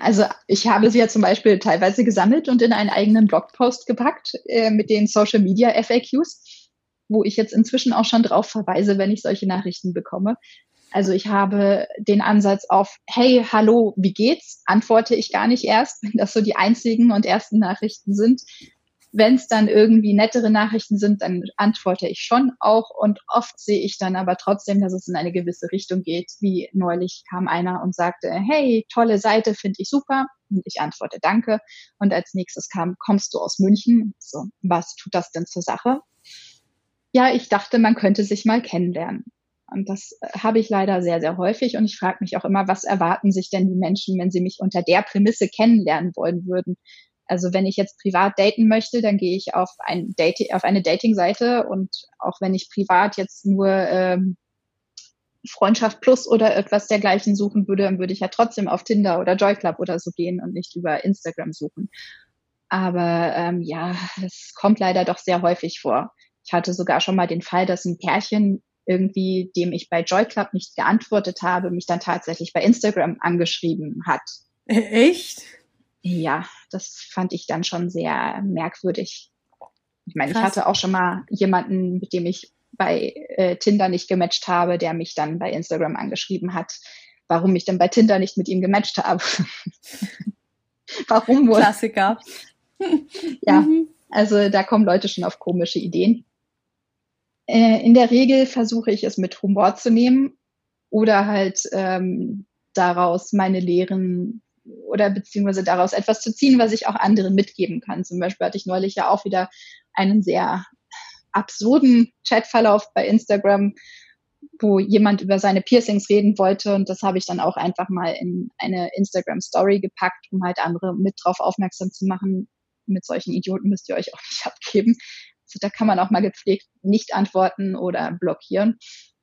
Also ich habe sie ja zum Beispiel teilweise gesammelt und in einen eigenen Blogpost gepackt äh, mit den Social Media FAQs, wo ich jetzt inzwischen auch schon drauf verweise, wenn ich solche Nachrichten bekomme. Also ich habe den Ansatz auf, hey, hallo, wie geht's? Antworte ich gar nicht erst, wenn das so die einzigen und ersten Nachrichten sind, wenn es dann irgendwie nettere Nachrichten sind, dann antworte ich schon auch und oft sehe ich dann aber trotzdem, dass es in eine gewisse Richtung geht. Wie neulich kam einer und sagte, hey, tolle Seite, finde ich super. Und ich antworte Danke. Und als nächstes kam, kommst du aus München? So, was tut das denn zur Sache? Ja, ich dachte, man könnte sich mal kennenlernen. Und das äh, habe ich leider sehr, sehr häufig. Und ich frage mich auch immer, was erwarten sich denn die Menschen, wenn sie mich unter der Prämisse kennenlernen wollen würden? Also wenn ich jetzt privat daten möchte, dann gehe ich auf, ein Date, auf eine Dating-Seite und auch wenn ich privat jetzt nur ähm, Freundschaft Plus oder etwas dergleichen suchen würde, dann würde ich ja trotzdem auf Tinder oder Joy Club oder so gehen und nicht über Instagram suchen. Aber ähm, ja, es kommt leider doch sehr häufig vor. Ich hatte sogar schon mal den Fall, dass ein Pärchen irgendwie, dem ich bei Joy Club nicht geantwortet habe, mich dann tatsächlich bei Instagram angeschrieben hat. Echt? Ja, das fand ich dann schon sehr merkwürdig. Ich meine, Krass. ich hatte auch schon mal jemanden, mit dem ich bei äh, Tinder nicht gematcht habe, der mich dann bei Instagram angeschrieben hat, warum ich denn bei Tinder nicht mit ihm gematcht habe. warum wohl? Klassiker. ja, mhm. also da kommen Leute schon auf komische Ideen. Äh, in der Regel versuche ich es mit Humor zu nehmen oder halt ähm, daraus meine Lehren oder beziehungsweise daraus etwas zu ziehen, was ich auch anderen mitgeben kann. Zum Beispiel hatte ich neulich ja auch wieder einen sehr absurden Chatverlauf bei Instagram, wo jemand über seine Piercings reden wollte und das habe ich dann auch einfach mal in eine Instagram Story gepackt, um halt andere mit drauf aufmerksam zu machen. Mit solchen Idioten müsst ihr euch auch nicht abgeben. Also da kann man auch mal gepflegt nicht antworten oder blockieren.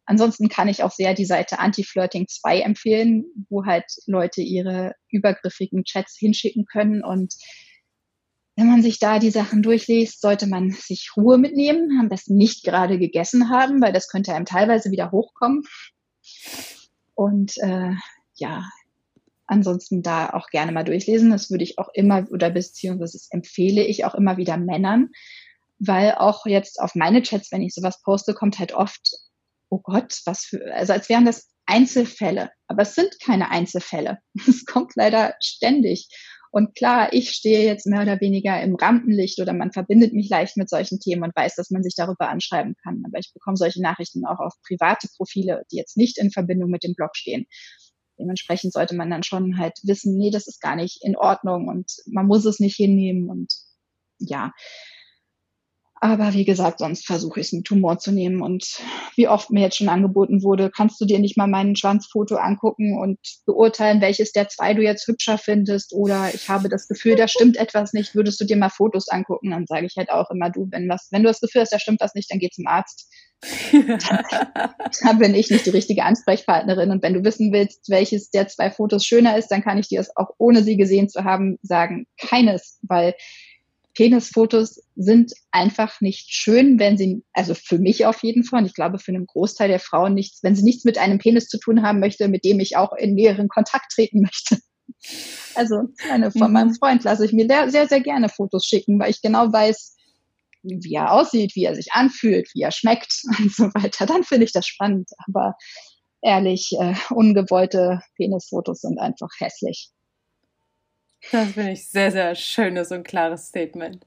Ansonsten kann ich auch sehr die Seite Anti-Flirting 2 empfehlen, wo halt Leute ihre übergriffigen Chats hinschicken können. Und wenn man sich da die Sachen durchliest, sollte man sich Ruhe mitnehmen, am besten nicht gerade gegessen haben, weil das könnte einem teilweise wieder hochkommen. Und äh, ja, ansonsten da auch gerne mal durchlesen. Das würde ich auch immer oder beziehungsweise empfehle ich auch immer wieder Männern, weil auch jetzt auf meine Chats, wenn ich sowas poste, kommt halt oft, oh Gott, was für, also als wären das Einzelfälle. Aber es sind keine Einzelfälle. Es kommt leider ständig. Und klar, ich stehe jetzt mehr oder weniger im Rampenlicht oder man verbindet mich leicht mit solchen Themen und weiß, dass man sich darüber anschreiben kann. Aber ich bekomme solche Nachrichten auch auf private Profile, die jetzt nicht in Verbindung mit dem Blog stehen. Dementsprechend sollte man dann schon halt wissen, nee, das ist gar nicht in Ordnung und man muss es nicht hinnehmen und ja, aber wie gesagt, sonst versuche ich es einen Tumor zu nehmen. Und wie oft mir jetzt schon angeboten wurde, kannst du dir nicht mal mein Schwanzfoto angucken und beurteilen, welches der zwei du jetzt hübscher findest. Oder ich habe das Gefühl, da stimmt etwas nicht, würdest du dir mal Fotos angucken? Dann sage ich halt auch immer, du, wenn was, wenn du das Gefühl hast, da stimmt was nicht, dann geh zum Arzt. dann bin ich nicht die richtige Ansprechpartnerin. Und wenn du wissen willst, welches der zwei Fotos schöner ist, dann kann ich dir das auch ohne sie gesehen zu haben sagen, keines, weil Penisfotos sind einfach nicht schön, wenn sie, also für mich auf jeden Fall, und ich glaube für einen Großteil der Frauen nichts, wenn sie nichts mit einem Penis zu tun haben möchte, mit dem ich auch in näheren Kontakt treten möchte. Also eine, von mhm. meinem Freund lasse ich mir sehr, sehr gerne Fotos schicken, weil ich genau weiß, wie er aussieht, wie er sich anfühlt, wie er schmeckt und so weiter. Dann finde ich das spannend. Aber ehrlich, äh, ungewollte Penisfotos sind einfach hässlich. Das finde ich sehr, sehr schönes und klares Statement.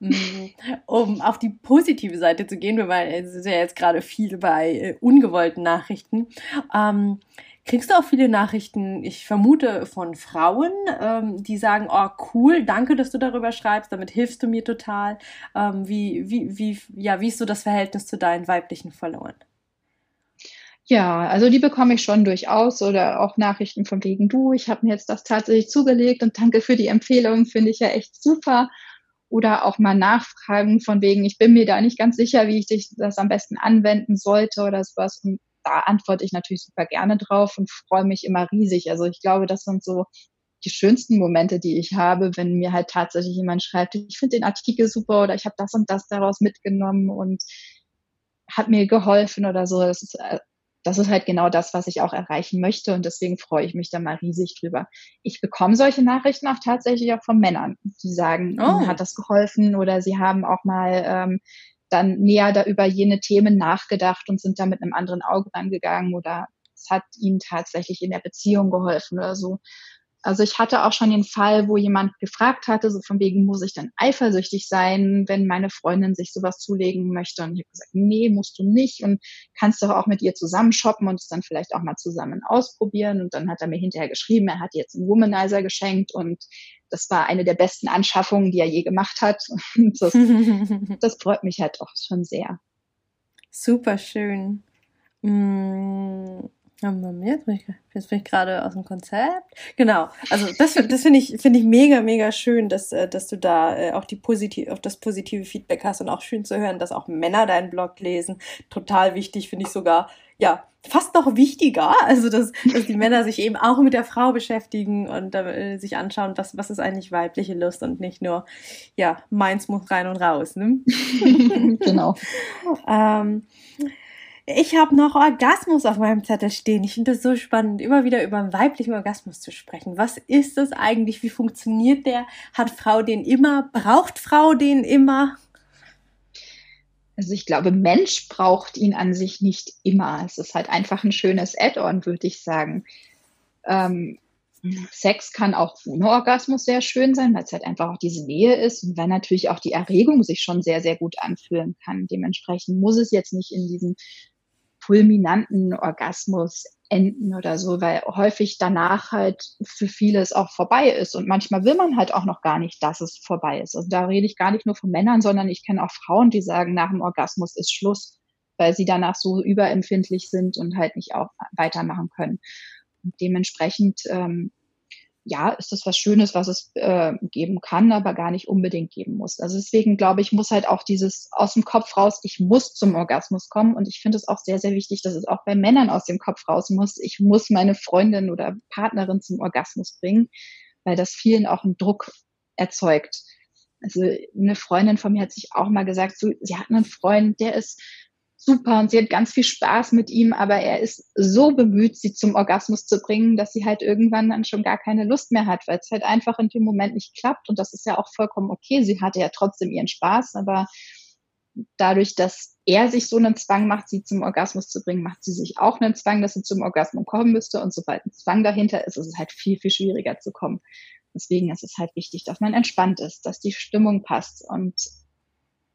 Mm, um auf die positive Seite zu gehen, es ist ja jetzt gerade viel bei äh, ungewollten Nachrichten. Ähm, kriegst du auch viele Nachrichten, ich vermute, von Frauen, ähm, die sagen, oh cool, danke, dass du darüber schreibst, damit hilfst du mir total. Ähm, wie, wie, wie, ja, wie ist so das Verhältnis zu deinen weiblichen Followern? Ja, also die bekomme ich schon durchaus oder auch Nachrichten von wegen du, ich habe mir jetzt das tatsächlich zugelegt und danke für die Empfehlung, finde ich ja echt super. Oder auch mal Nachfragen von wegen, ich bin mir da nicht ganz sicher, wie ich das am besten anwenden sollte oder sowas. Und da antworte ich natürlich super gerne drauf und freue mich immer riesig. Also ich glaube, das sind so die schönsten Momente, die ich habe, wenn mir halt tatsächlich jemand schreibt, ich finde den Artikel super oder ich habe das und das daraus mitgenommen und hat mir geholfen oder so. Das ist äh, das ist halt genau das, was ich auch erreichen möchte und deswegen freue ich mich da mal riesig drüber. Ich bekomme solche Nachrichten auch tatsächlich auch von Männern, die sagen, oh. hat das geholfen oder sie haben auch mal ähm, dann näher da über jene Themen nachgedacht und sind da mit einem anderen Auge rangegangen oder es hat ihnen tatsächlich in der Beziehung geholfen oder so. Also ich hatte auch schon den Fall, wo jemand gefragt hatte, so von wegen, muss ich dann eifersüchtig sein, wenn meine Freundin sich sowas zulegen möchte? Und ich habe gesagt, nee, musst du nicht und kannst doch auch mit ihr zusammen shoppen und es dann vielleicht auch mal zusammen ausprobieren. Und dann hat er mir hinterher geschrieben, er hat jetzt einen Womanizer geschenkt und das war eine der besten Anschaffungen, die er je gemacht hat. Und das, das freut mich halt auch schon sehr. Super schön. Mm. Jetzt bin ich, jetzt bin ich gerade aus dem Konzept. Genau. Also das, das finde ich, finde ich mega, mega schön, dass, äh, dass du da äh, auch die positive, auf das positive Feedback hast und auch schön zu hören, dass auch Männer deinen Blog lesen. Total wichtig, finde ich sogar, ja, fast noch wichtiger. Also, dass, dass die Männer sich eben auch mit der Frau beschäftigen und äh, sich anschauen, was, was ist eigentlich weibliche Lust und nicht nur, ja, meins muss rein und raus. Ne? genau. ähm, ich habe noch Orgasmus auf meinem Zettel stehen. Ich finde das so spannend, immer wieder über einen weiblichen Orgasmus zu sprechen. Was ist das eigentlich? Wie funktioniert der? Hat Frau den immer? Braucht Frau den immer? Also ich glaube, Mensch braucht ihn an sich nicht immer. Es ist halt einfach ein schönes Add-on, würde ich sagen. Ähm, Sex kann auch ohne Orgasmus sehr schön sein, weil es halt einfach auch diese Nähe ist und weil natürlich auch die Erregung sich schon sehr, sehr gut anfühlen kann. Dementsprechend muss es jetzt nicht in diesem fulminanten Orgasmus enden oder so, weil häufig danach halt für viele es auch vorbei ist. Und manchmal will man halt auch noch gar nicht, dass es vorbei ist. Also da rede ich gar nicht nur von Männern, sondern ich kenne auch Frauen, die sagen, nach dem Orgasmus ist Schluss, weil sie danach so überempfindlich sind und halt nicht auch weitermachen können. Und dementsprechend ähm, ja, ist das was Schönes, was es äh, geben kann, aber gar nicht unbedingt geben muss. Also deswegen glaube ich, muss halt auch dieses aus dem Kopf raus, ich muss zum Orgasmus kommen. Und ich finde es auch sehr, sehr wichtig, dass es auch bei Männern aus dem Kopf raus muss. Ich muss meine Freundin oder Partnerin zum Orgasmus bringen, weil das vielen auch einen Druck erzeugt. Also eine Freundin von mir hat sich auch mal gesagt, so, sie hat einen Freund, der ist super und sie hat ganz viel Spaß mit ihm, aber er ist so bemüht, sie zum Orgasmus zu bringen, dass sie halt irgendwann dann schon gar keine Lust mehr hat, weil es halt einfach in dem Moment nicht klappt und das ist ja auch vollkommen okay. Sie hatte ja trotzdem ihren Spaß, aber dadurch, dass er sich so einen Zwang macht, sie zum Orgasmus zu bringen, macht sie sich auch einen Zwang, dass sie zum Orgasmus kommen müsste und sobald ein Zwang dahinter ist, ist es halt viel, viel schwieriger zu kommen. Deswegen ist es halt wichtig, dass man entspannt ist, dass die Stimmung passt und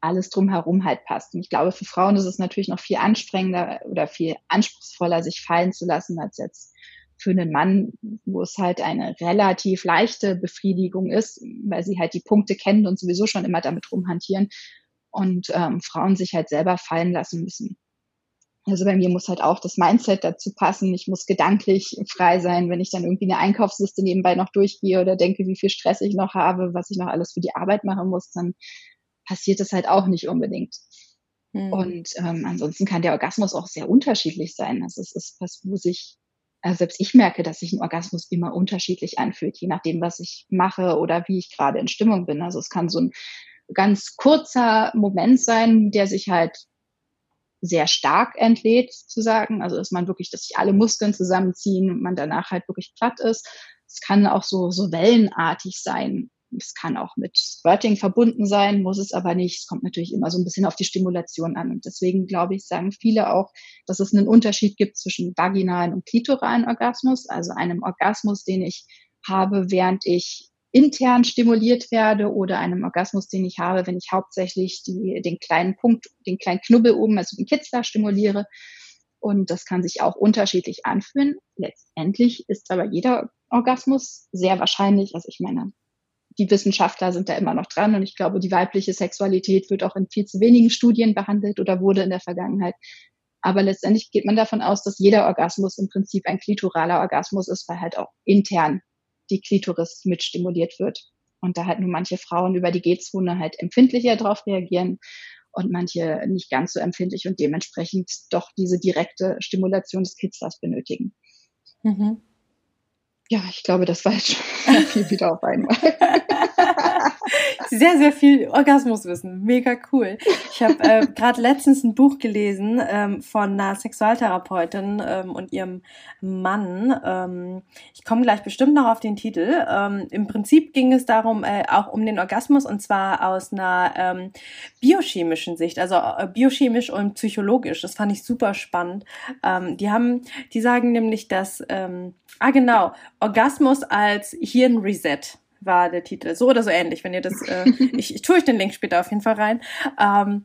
alles drumherum halt passt. Und ich glaube, für Frauen ist es natürlich noch viel anstrengender oder viel anspruchsvoller, sich fallen zu lassen, als jetzt für einen Mann, wo es halt eine relativ leichte Befriedigung ist, weil sie halt die Punkte kennen und sowieso schon immer damit rumhantieren und ähm, Frauen sich halt selber fallen lassen müssen. Also bei mir muss halt auch das Mindset dazu passen. Ich muss gedanklich frei sein, wenn ich dann irgendwie eine Einkaufsliste nebenbei noch durchgehe oder denke, wie viel Stress ich noch habe, was ich noch alles für die Arbeit machen muss, dann passiert das halt auch nicht unbedingt. Mhm. Und ähm, ansonsten kann der Orgasmus auch sehr unterschiedlich sein. Also es ist was, wo sich, also selbst ich merke, dass sich ein Orgasmus immer unterschiedlich anfühlt, je nachdem, was ich mache oder wie ich gerade in Stimmung bin. Also es kann so ein ganz kurzer Moment sein, der sich halt sehr stark entlädt, zu sagen. Also dass man wirklich, dass sich alle Muskeln zusammenziehen und man danach halt wirklich platt ist. Es kann auch so, so wellenartig sein. Es kann auch mit Squirting verbunden sein, muss es aber nicht. Es kommt natürlich immer so ein bisschen auf die Stimulation an. Und deswegen glaube ich, sagen viele auch, dass es einen Unterschied gibt zwischen vaginalen und klitoralen Orgasmus, also einem Orgasmus, den ich habe, während ich intern stimuliert werde oder einem Orgasmus, den ich habe, wenn ich hauptsächlich die, den kleinen Punkt, den kleinen Knubbel oben, also den Kitzler stimuliere. Und das kann sich auch unterschiedlich anfühlen. Letztendlich ist aber jeder Orgasmus sehr wahrscheinlich, also ich meine, die Wissenschaftler sind da immer noch dran und ich glaube, die weibliche Sexualität wird auch in viel zu wenigen Studien behandelt oder wurde in der Vergangenheit. Aber letztendlich geht man davon aus, dass jeder Orgasmus im Prinzip ein klitoraler Orgasmus ist, weil halt auch intern die Klitoris mit stimuliert wird. Und da halt nur manche Frauen über die G-Zone halt empfindlicher drauf reagieren und manche nicht ganz so empfindlich und dementsprechend doch diese direkte Stimulation des Kitzlers benötigen. Mhm. Ja, ich glaube, das war jetzt schon viel wieder auf einmal. sehr, sehr viel Orgasmuswissen. Mega cool. Ich habe äh, gerade letztens ein Buch gelesen ähm, von einer Sexualtherapeutin ähm, und ihrem Mann. Ähm, ich komme gleich bestimmt noch auf den Titel. Ähm, Im Prinzip ging es darum, äh, auch um den Orgasmus und zwar aus einer ähm, biochemischen Sicht, also äh, biochemisch und psychologisch. Das fand ich super spannend. Ähm, die haben, die sagen nämlich, dass, ähm, ah genau, Orgasmus als Hirnreset war der Titel. So oder so ähnlich, wenn ihr das, äh, ich, ich tue euch den Link später auf jeden Fall rein. Ähm,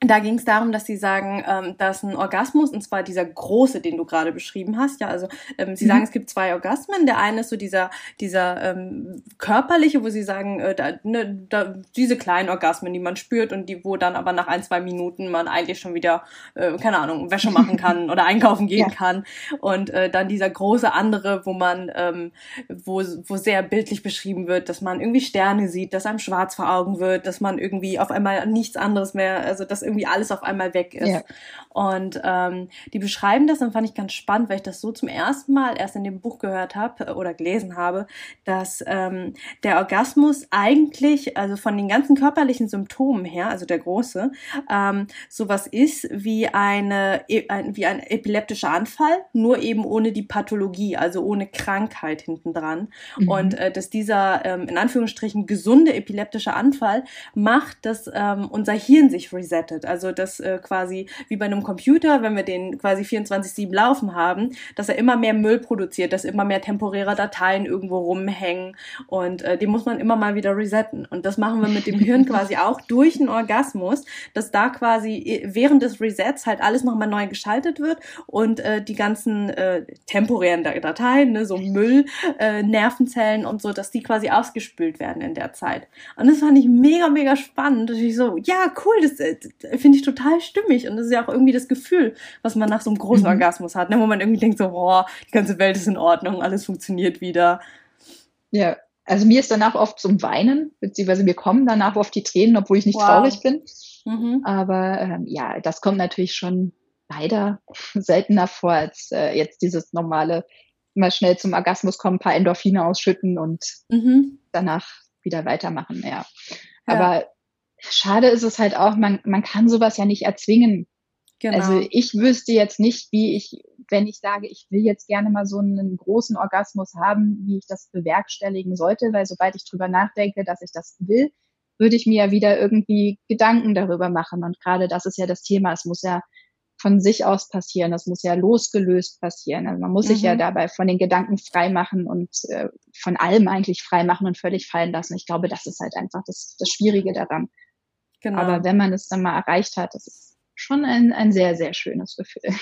da ging es darum, dass sie sagen, ähm, dass ein Orgasmus, und zwar dieser große, den du gerade beschrieben hast, ja, also ähm, sie mhm. sagen, es gibt zwei Orgasmen. Der eine ist so dieser, dieser ähm, körperliche, wo sie sagen, äh, da, ne, da, diese kleinen Orgasmen, die man spürt und die, wo dann aber nach ein, zwei Minuten man eigentlich schon wieder, äh, keine Ahnung, Wäsche machen kann oder einkaufen gehen ja. kann. Und äh, dann dieser große andere, wo man, ähm, wo, wo sehr bildlich beschrieben wird, dass man irgendwie Sterne sieht, dass einem schwarz vor Augen wird, dass man irgendwie auf einmal nichts anderes mehr, also dass irgendwie alles auf einmal weg ist. Ja. Und ähm, die beschreiben das, dann fand ich ganz spannend, weil ich das so zum ersten Mal erst in dem Buch gehört habe äh, oder gelesen habe, dass ähm, der Orgasmus eigentlich, also von den ganzen körperlichen Symptomen her, also der große, ähm, sowas ist wie eine e, ein, wie ein epileptischer Anfall, nur eben ohne die Pathologie, also ohne Krankheit hintendran. Mhm. Und äh, dass dieser ähm, in Anführungsstrichen gesunde epileptische Anfall macht, dass ähm, unser Hirn sich resettet. Also dass äh, quasi wie bei einem Computer, wenn wir den quasi 24-7 laufen haben, dass er immer mehr Müll produziert, dass immer mehr temporäre Dateien irgendwo rumhängen und äh, den muss man immer mal wieder resetten. Und das machen wir mit dem Hirn quasi auch durch einen Orgasmus, dass da quasi äh, während des Resets halt alles nochmal neu geschaltet wird und äh, die ganzen äh, temporären Dateien, ne, so Müll, äh, Nervenzellen und so, dass die quasi ausgespült werden in der Zeit. Und das fand ich mega, mega spannend. Und ich so, ja, cool, das, äh, finde ich total stimmig. Und das ist ja auch irgendwie das Gefühl, was man nach so einem großen mhm. Orgasmus hat, ne? wo man irgendwie denkt so, boah, die ganze Welt ist in Ordnung, alles funktioniert wieder. Ja, also mir ist danach oft zum Weinen, beziehungsweise mir kommen danach oft die Tränen, obwohl ich nicht wow. traurig bin. Mhm. Aber ähm, ja, das kommt natürlich schon leider seltener vor als äh, jetzt dieses normale, mal schnell zum Orgasmus kommen, ein paar Endorphine ausschütten und mhm. danach wieder weitermachen. Ja. ja. Aber schade ist es halt auch, man, man kann sowas ja nicht erzwingen. Genau. Also ich wüsste jetzt nicht, wie ich, wenn ich sage, ich will jetzt gerne mal so einen großen Orgasmus haben, wie ich das bewerkstelligen sollte, weil sobald ich drüber nachdenke, dass ich das will, würde ich mir ja wieder irgendwie Gedanken darüber machen. Und gerade das ist ja das Thema. Es muss ja von sich aus passieren. Das muss ja losgelöst passieren. Also man muss mhm. sich ja mhm. dabei von den Gedanken frei machen und äh, von allem eigentlich frei machen und völlig fallen lassen. Ich glaube, das ist halt einfach das, das Schwierige daran. Genau. Aber wenn man es dann mal erreicht hat, das ist schon ein, ein sehr, sehr schönes Gefühl.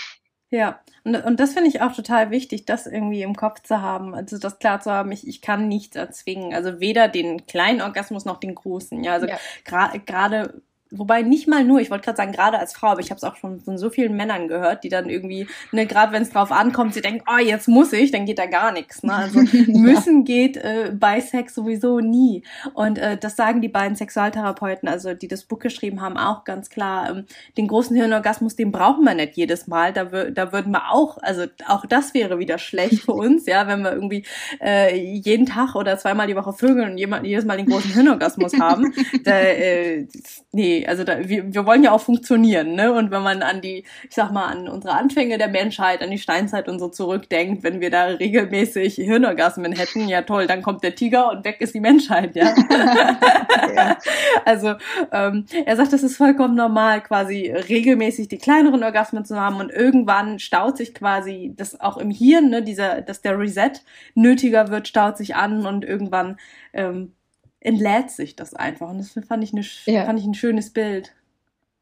Ja, und, und das finde ich auch total wichtig, das irgendwie im Kopf zu haben, also das klar zu haben, ich, ich kann nichts erzwingen, also weder den kleinen Orgasmus noch den großen, ja, also ja. gerade Wobei nicht mal nur, ich wollte gerade sagen, gerade als Frau, aber ich habe es auch schon von so vielen Männern gehört, die dann irgendwie, ne, gerade wenn es drauf ankommt, sie denken, oh, jetzt muss ich, dann geht da gar nichts. Ne? Also müssen geht äh, bei Sex sowieso nie. Und äh, das sagen die beiden Sexualtherapeuten, also die das Buch geschrieben haben, auch ganz klar. Ähm, den großen Hirnorgasmus, den brauchen wir nicht jedes Mal. Da, da würden wir auch, also auch das wäre wieder schlecht für uns, ja, wenn wir irgendwie äh, jeden Tag oder zweimal die Woche vögeln und jemand, jedes Mal den großen Hirnorgasmus haben. Da, äh, nee, also da, wir, wir wollen ja auch funktionieren, ne? Und wenn man an die, ich sag mal, an unsere Anfänge der Menschheit, an die Steinzeit und so zurückdenkt, wenn wir da regelmäßig Hirnorgasmen hätten, ja toll, dann kommt der Tiger und weg ist die Menschheit, ja. ja. Also ähm, er sagt, das ist vollkommen normal, quasi regelmäßig die kleineren Orgasmen zu haben und irgendwann staut sich quasi das auch im Hirn, ne, dieser, dass der Reset nötiger wird, staut sich an und irgendwann ähm, entlädt sich das einfach. Und das fand ich, eine, ja. fand ich ein schönes Bild.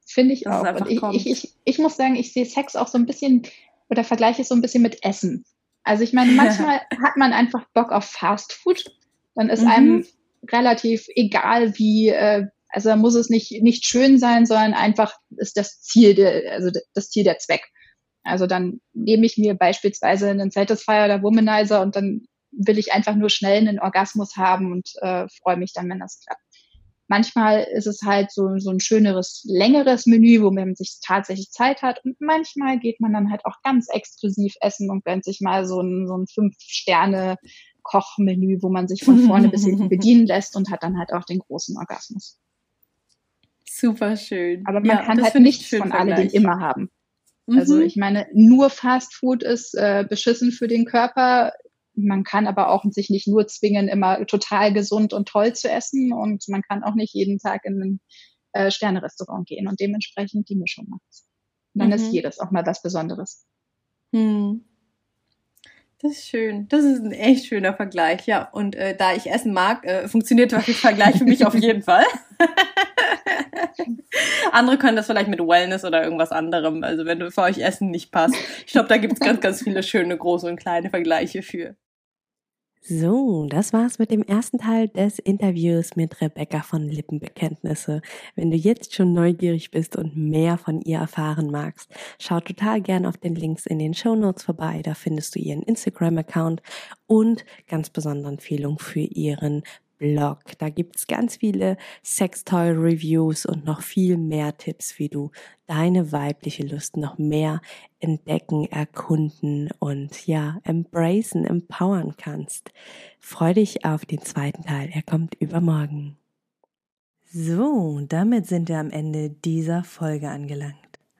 Finde ich auch. Und ich, ich, ich, ich muss sagen, ich sehe Sex auch so ein bisschen oder vergleiche es so ein bisschen mit Essen. Also ich meine, manchmal hat man einfach Bock auf Fast Food. Dann ist mhm. einem relativ egal, wie, äh, also da muss es nicht, nicht schön sein, sondern einfach ist das Ziel der, also das Ziel der Zweck. Also dann nehme ich mir beispielsweise einen Satisfier oder Womanizer und dann will ich einfach nur schnell einen Orgasmus haben und äh, freue mich dann, wenn das klappt. Manchmal ist es halt so, so ein schöneres, längeres Menü, wo man sich tatsächlich Zeit hat. Und manchmal geht man dann halt auch ganz exklusiv essen und gönnt sich mal so ein, so ein Fünf-Sterne-Kochmenü, wo man sich von vorne bis hinten bedienen lässt und hat dann halt auch den großen Orgasmus. Super schön. Aber man ja, kann halt nichts von alledem immer haben. Also mhm. ich meine, nur Fast Food ist äh, beschissen für den Körper. Man kann aber auch sich nicht nur zwingen, immer total gesund und toll zu essen und man kann auch nicht jeden Tag in ein äh, Sternerestaurant gehen und dementsprechend die Mischung macht. Dann mhm. ist jedes auch mal was Besonderes. Hm. Das ist schön. Das ist ein echt schöner Vergleich, ja. Und äh, da ich Essen mag, äh, funktioniert der Vergleich für mich auf jeden Fall. Andere können das vielleicht mit Wellness oder irgendwas anderem. Also wenn du für euch Essen nicht passt. Ich glaube, da gibt es ganz, ganz viele schöne große und kleine Vergleiche für. So, das war's mit dem ersten Teil des Interviews mit Rebecca von Lippenbekenntnisse. Wenn du jetzt schon neugierig bist und mehr von ihr erfahren magst, schau total gern auf den Links in den Show Notes vorbei. Da findest du ihren Instagram-Account und ganz besondere Empfehlung für ihren Blog. Da gibt's ganz viele Sextoy-Reviews und noch viel mehr Tipps, wie du deine weibliche Lust noch mehr entdecken, erkunden und ja, embracen, empowern kannst. Freu dich auf den zweiten Teil. Er kommt übermorgen. So, damit sind wir am Ende dieser Folge angelangt.